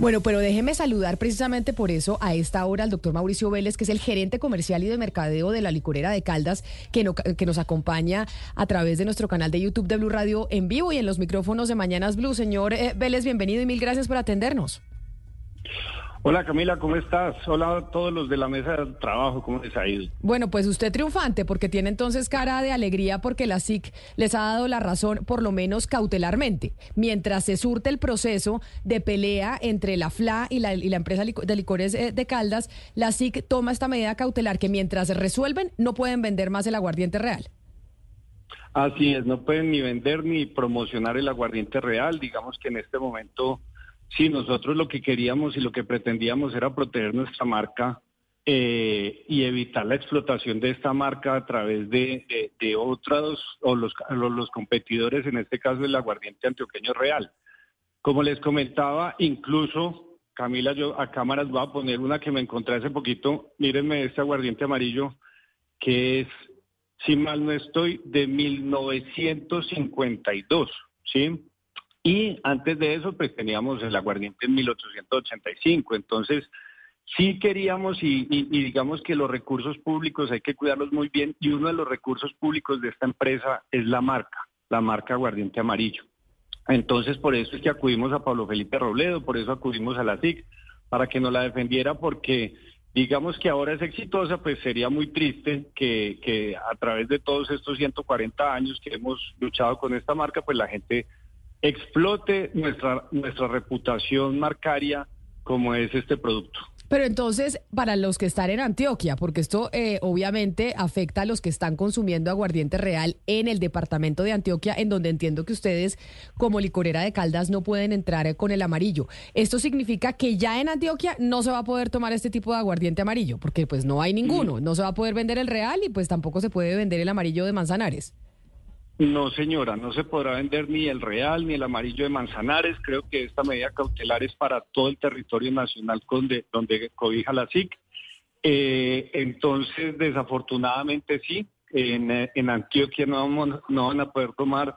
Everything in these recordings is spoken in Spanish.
Bueno, pero déjeme saludar precisamente por eso a esta hora al doctor Mauricio Vélez, que es el gerente comercial y de mercadeo de la licorera de Caldas, que, que nos acompaña a través de nuestro canal de YouTube de Blue Radio en vivo y en los micrófonos de Mañanas Blue. Señor eh, Vélez, bienvenido y mil gracias por atendernos. Hola Camila, ¿cómo estás? Hola a todos los de la mesa de trabajo, ¿cómo les ha ido? Bueno, pues usted triunfante porque tiene entonces cara de alegría porque la SIC les ha dado la razón, por lo menos cautelarmente, mientras se surte el proceso de pelea entre la FLA y la, empresa de licores eh, de Caldas, la SIC toma esta medida cautelar que mientras resuelven no pueden vender más el aguardiente real. Así es, no pueden ni vender ni promocionar el aguardiente real, digamos que en este momento Sí, nosotros lo que queríamos y lo que pretendíamos era proteger nuestra marca eh, y evitar la explotación de esta marca a través de, otros o los, los competidores, en este caso el aguardiente antioqueño real. Como les comentaba, incluso, Camila, yo a cámaras voy a poner una que me encontré hace poquito. Mírenme este aguardiente amarillo, que es, si mal no estoy, de 1952, ¿sí? Y antes de eso, pues teníamos el aguardiente en 1885. Entonces, sí queríamos y, digamos que los recursos públicos hay que cuidarlos muy bien y uno de los recursos públicos de esta empresa es la marca, la marca aguardiente amarillo. Entonces, por eso es que acudimos a Pablo Felipe Robledo, por eso acudimos a la SIC, para que nos la defendiera, porque digamos que ahora es exitosa, pues sería muy triste que, que a través de todos estos 140 años que hemos luchado con esta marca, pues la gente explote nuestra, nuestra reputación marcaria como es este producto. Pero entonces, para los que están en Antioquia, porque esto eh, obviamente afecta a los que están consumiendo aguardiente real en el departamento de Antioquia, en donde entiendo que ustedes, como licorera de Caldas, no pueden entrar con el amarillo. ¿Esto significa que ya en Antioquia no se va a poder tomar este tipo de aguardiente amarillo? Porque pues no hay ninguno, no se va a poder vender el real y pues tampoco se puede vender el amarillo de Manzanares. No, señora, no se podrá vender ni el real ni el amarillo de Manzanares. Creo que esta medida cautelar es para todo el territorio nacional donde, cobija la SIC. Eh, entonces, desafortunadamente sí, en, Antioquia no, no van a poder tomar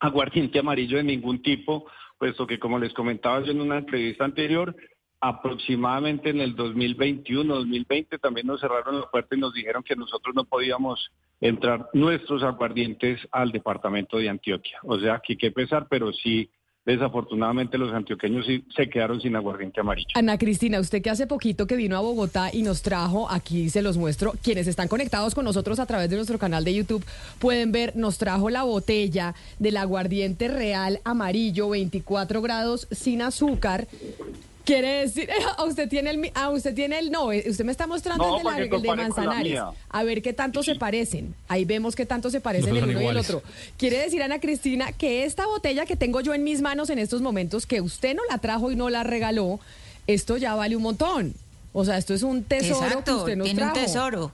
aguardiente amarillo de ningún tipo, puesto que como les comentaba yo en una entrevista anterior, aproximadamente en el 2021, 2020 también nos cerraron la puerta y nos dijeron que nosotros no podíamos entrar nuestros aguardientes al departamento de Antioquia. O sea, que pesar, pero sí desafortunadamente los antioqueños sí se quedaron sin aguardiente amarillo. Ana Cristina, usted que hace poquito que vino a Bogotá y nos trajo, aquí se los muestro, quienes están conectados con nosotros a través de nuestro canal de YouTube pueden ver, nos trajo la botella del aguardiente real amarillo, 24 grados sin azúcar. Quiere decir, a usted tiene el, a usted tiene el, no, eh, usted me está mostrando el, de, Manzanares. A ver qué tanto se parecen. Ahí vemos qué tanto se parecen el uno y el otro. Quiere decir, Ana Cristina, que esta botella que tengo yo en mis manos en estos momentos, que usted no la trajo y no la regaló, esto ya vale un montón. O sea, esto es un tesoro que usted nos tiene un tesoro.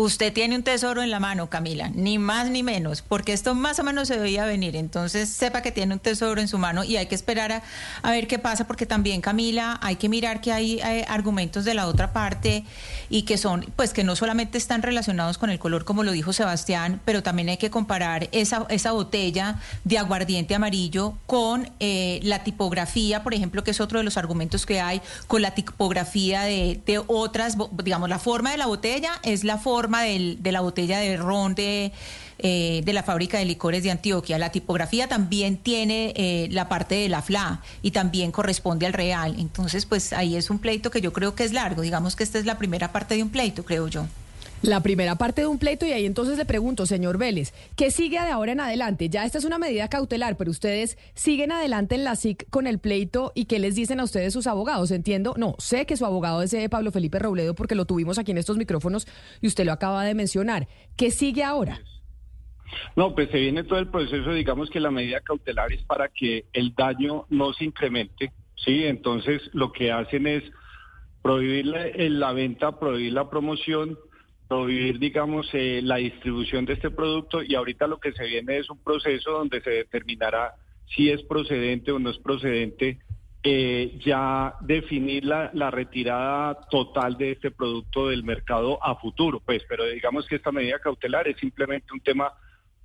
Usted tiene un tesoro en la mano, Camila, ni más ni menos, porque esto más o menos se veía venir. Entonces, sepa que tiene un tesoro en su mano y hay que esperar a, ver qué pasa, porque también, Camila, hay que mirar que hay, argumentos de la otra parte y que son, pues, que no solamente están relacionados con el color, como lo dijo Sebastián, pero también hay que comparar esa, esa botella de aguardiente amarillo con eh, la tipografía, por ejemplo, que es otro de los argumentos que hay, con la tipografía de, de otras, digamos, la forma de la botella es la forma de la botella de ron de, eh, de la fábrica de licores de Antioquia. La tipografía también tiene eh, la parte de la FLA y también corresponde al real. Entonces, pues ahí es un pleito que yo creo que es largo. Digamos que esta es la primera parte de un pleito, creo yo. La primera parte de un pleito y ahí entonces le pregunto, señor Vélez, ¿qué sigue de ahora en adelante? Ya esta es una medida cautelar, pero ustedes siguen adelante en la SIC con el pleito y qué les dicen a ustedes sus abogados. Entiendo, no, sé que su abogado es eh, Pablo Felipe Robledo porque lo tuvimos aquí en estos micrófonos y usted lo acaba de mencionar. ¿Qué sigue ahora? No, pues se viene todo el proceso, digamos que la medida cautelar es para que el daño no se incremente, ¿sí? Entonces lo que hacen es prohibir la, la venta, prohibir la promoción prohibir, digamos, eh, la distribución de este producto y ahorita lo que se viene es un proceso donde se determinará si es procedente o no es procedente, eh, ya definir la, la, retirada total de este producto del mercado a futuro, pues, pero digamos que esta medida cautelar es simplemente un tema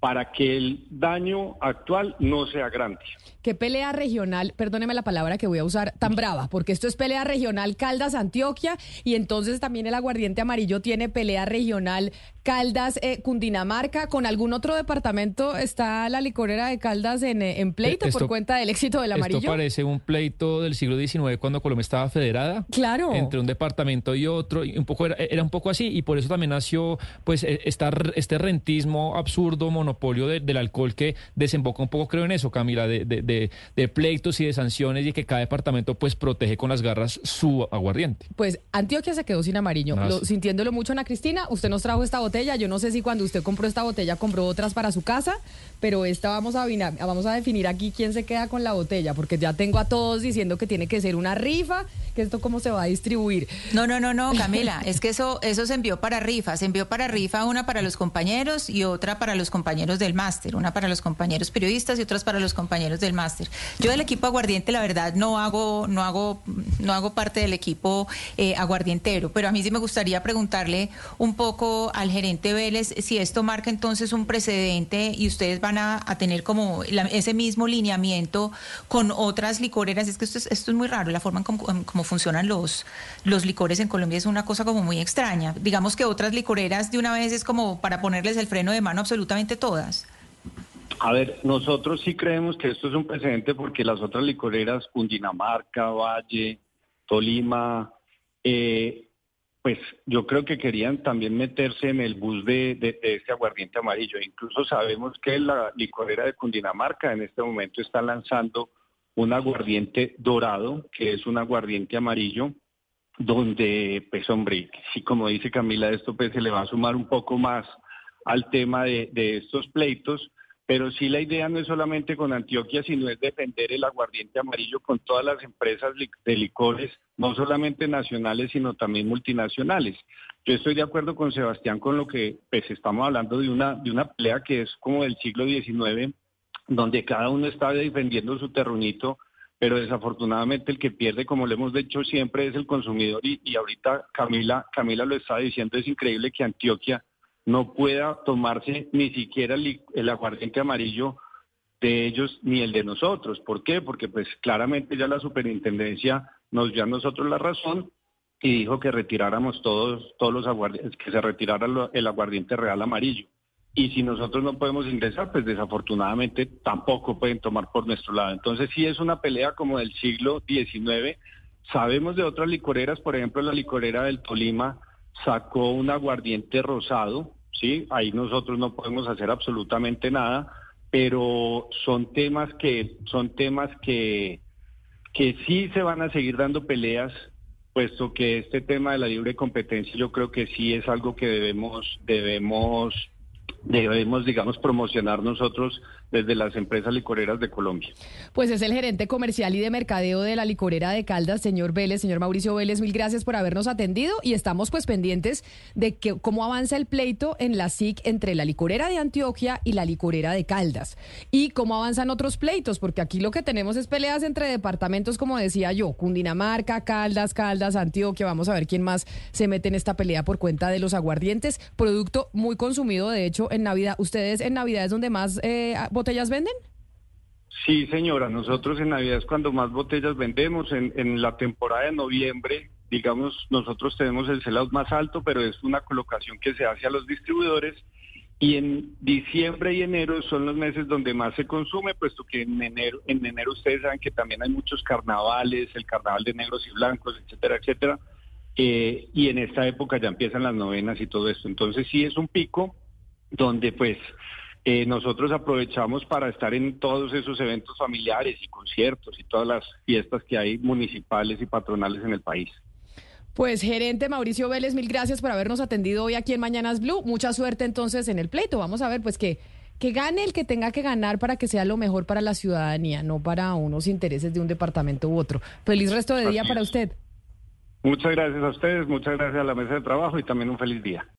para que el daño actual no sea grande. ¿Qué pelea regional, perdóneme la palabra que voy a usar, tan brava? Porque esto es pelea regional Caldas Antioquia y entonces también el aguardiente amarillo tiene pelea regional Caldas eh, Cundinamarca. ¿Con algún otro departamento está la licorera de Caldas en, eh, pleito por cuenta del éxito del amarillo? Esto parece un pleito del siglo XIX cuando Colombia estaba federada. Claro. Entre un departamento y otro. Y un poco era, era un poco así y por eso también nació pues e, esta, este rentismo absurdo, monopolio del alcohol que desemboca un poco, creo en eso, Camila, de, de, de, pleitos y de sanciones y que cada departamento pues protege con las garras su aguardiente. Pues Antioquia se quedó sin amarillo, ah, sintiéndolo mucho Ana Cristina. Usted nos trajo esta botella, yo no sé si cuando usted compró esta botella compró otras para su casa, pero esta vamos a, vamos a definir aquí quién se queda con la botella, porque ya tengo a todos diciendo que tiene que ser una rifa, que esto cómo se va a distribuir. No, no, no, no, Camila, es que eso, eso se envió para rifa, se envió para rifa una para los compañeros y otra para los compañeros del máster, una para los compañeros periodistas y otras para los compañeros del máster. Yo del equipo aguardiente, la verdad, no hago, no hago, no hago parte del equipo eh, aguardientero, pero a mí sí me gustaría preguntarle un poco al gerente Vélez si esto marca entonces un precedente y ustedes van a, tener como ese mismo lineamiento con otras licoreras. Es que esto es, esto es muy raro, la forma en cómo, funcionan los, los licores en Colombia es una cosa como muy extraña. Digamos que otras licoreras de una vez es como para ponerles el freno de mano absolutamente todo a ver, nosotros sí creemos que esto es un precedente porque las otras licoreras, Cundinamarca, Valle, Tolima, eh, pues yo creo que querían también meterse en el bus de, este aguardiente amarillo. Incluso sabemos que la licorera de Cundinamarca en este momento está lanzando un aguardiente dorado, que es un aguardiente amarillo, donde, pues hombre, sí, como dice Camila, esto pues se le va a sumar un poco más al tema de, estos pleitos, pero sí la idea no es solamente con Antioquia, sino es defender el aguardiente amarillo con todas las empresas de licores, no solamente nacionales, sino también multinacionales. Yo estoy de acuerdo con Sebastián con lo que pues estamos hablando de una, de una pelea que es como del siglo XIX, donde cada uno está defendiendo su terruñito, pero desafortunadamente el que pierde, como le hemos dicho siempre, es el consumidor y, y ahorita Camila, Camila lo está diciendo, es increíble que Antioquia no pueda tomarse ni siquiera el, aguardiente amarillo de ellos ni el de nosotros. ¿Por qué? Porque pues claramente ya la superintendencia nos dio a nosotros la razón y dijo que retiráramos todos, todos los aguardientes, que se retirara el aguardiente real amarillo. Y si nosotros no podemos ingresar, pues desafortunadamente tampoco pueden tomar por nuestro lado. Entonces sí es una pelea como del siglo XIX. Sabemos de otras licoreras, por ejemplo la licorera del Tolima, sacó un aguardiente rosado, ¿sí? Ahí nosotros no podemos hacer absolutamente nada, pero son temas que, son temas que, que sí se van a seguir dando peleas, puesto que este tema de la libre competencia yo creo que sí es algo que debemos, debemos debemos, digamos, promocionar nosotros desde las empresas licoreras de Colombia. Pues es el gerente comercial y de mercadeo de la licorera de Caldas, señor Vélez, señor Mauricio Vélez, mil gracias por habernos atendido y estamos pues pendientes de que, cómo avanza el pleito en la SIC entre la licorera de Antioquia y la licorera de Caldas y cómo avanzan otros pleitos, porque aquí lo que tenemos es peleas entre departamentos, como decía yo, Cundinamarca, Caldas, Caldas, Antioquia, vamos a ver quién más se mete en esta pelea por cuenta de los aguardientes, producto muy consumido, de hecho, en Navidad. ¿Ustedes en Navidad es donde más eh, botellas venden? Sí, señora. Nosotros en Navidad es cuando más botellas vendemos. En, la temporada de noviembre, digamos, nosotros tenemos el sellout más alto, pero es una colocación que se hace a los distribuidores. Y en diciembre y enero son los meses donde más se consume, puesto que en enero, en enero ustedes saben que también hay muchos carnavales, el carnaval de negros y blancos, etcétera, etcétera. Eh, y en esta época ya empiezan las novenas y todo esto. Entonces sí es un pico, donde pues eh, nosotros aprovechamos para estar en todos esos eventos familiares y conciertos y todas las fiestas que hay municipales y patronales en el país. Pues gerente Mauricio Vélez, mil gracias por habernos atendido hoy aquí en Mañanas Blue. Mucha suerte entonces en el pleito. Vamos a ver pues que que gane el que tenga que ganar para que sea lo mejor para la ciudadanía, no para unos intereses de un departamento u otro. Feliz resto de día para usted. Muchas gracias a ustedes, muchas gracias a la mesa de trabajo y también un feliz día.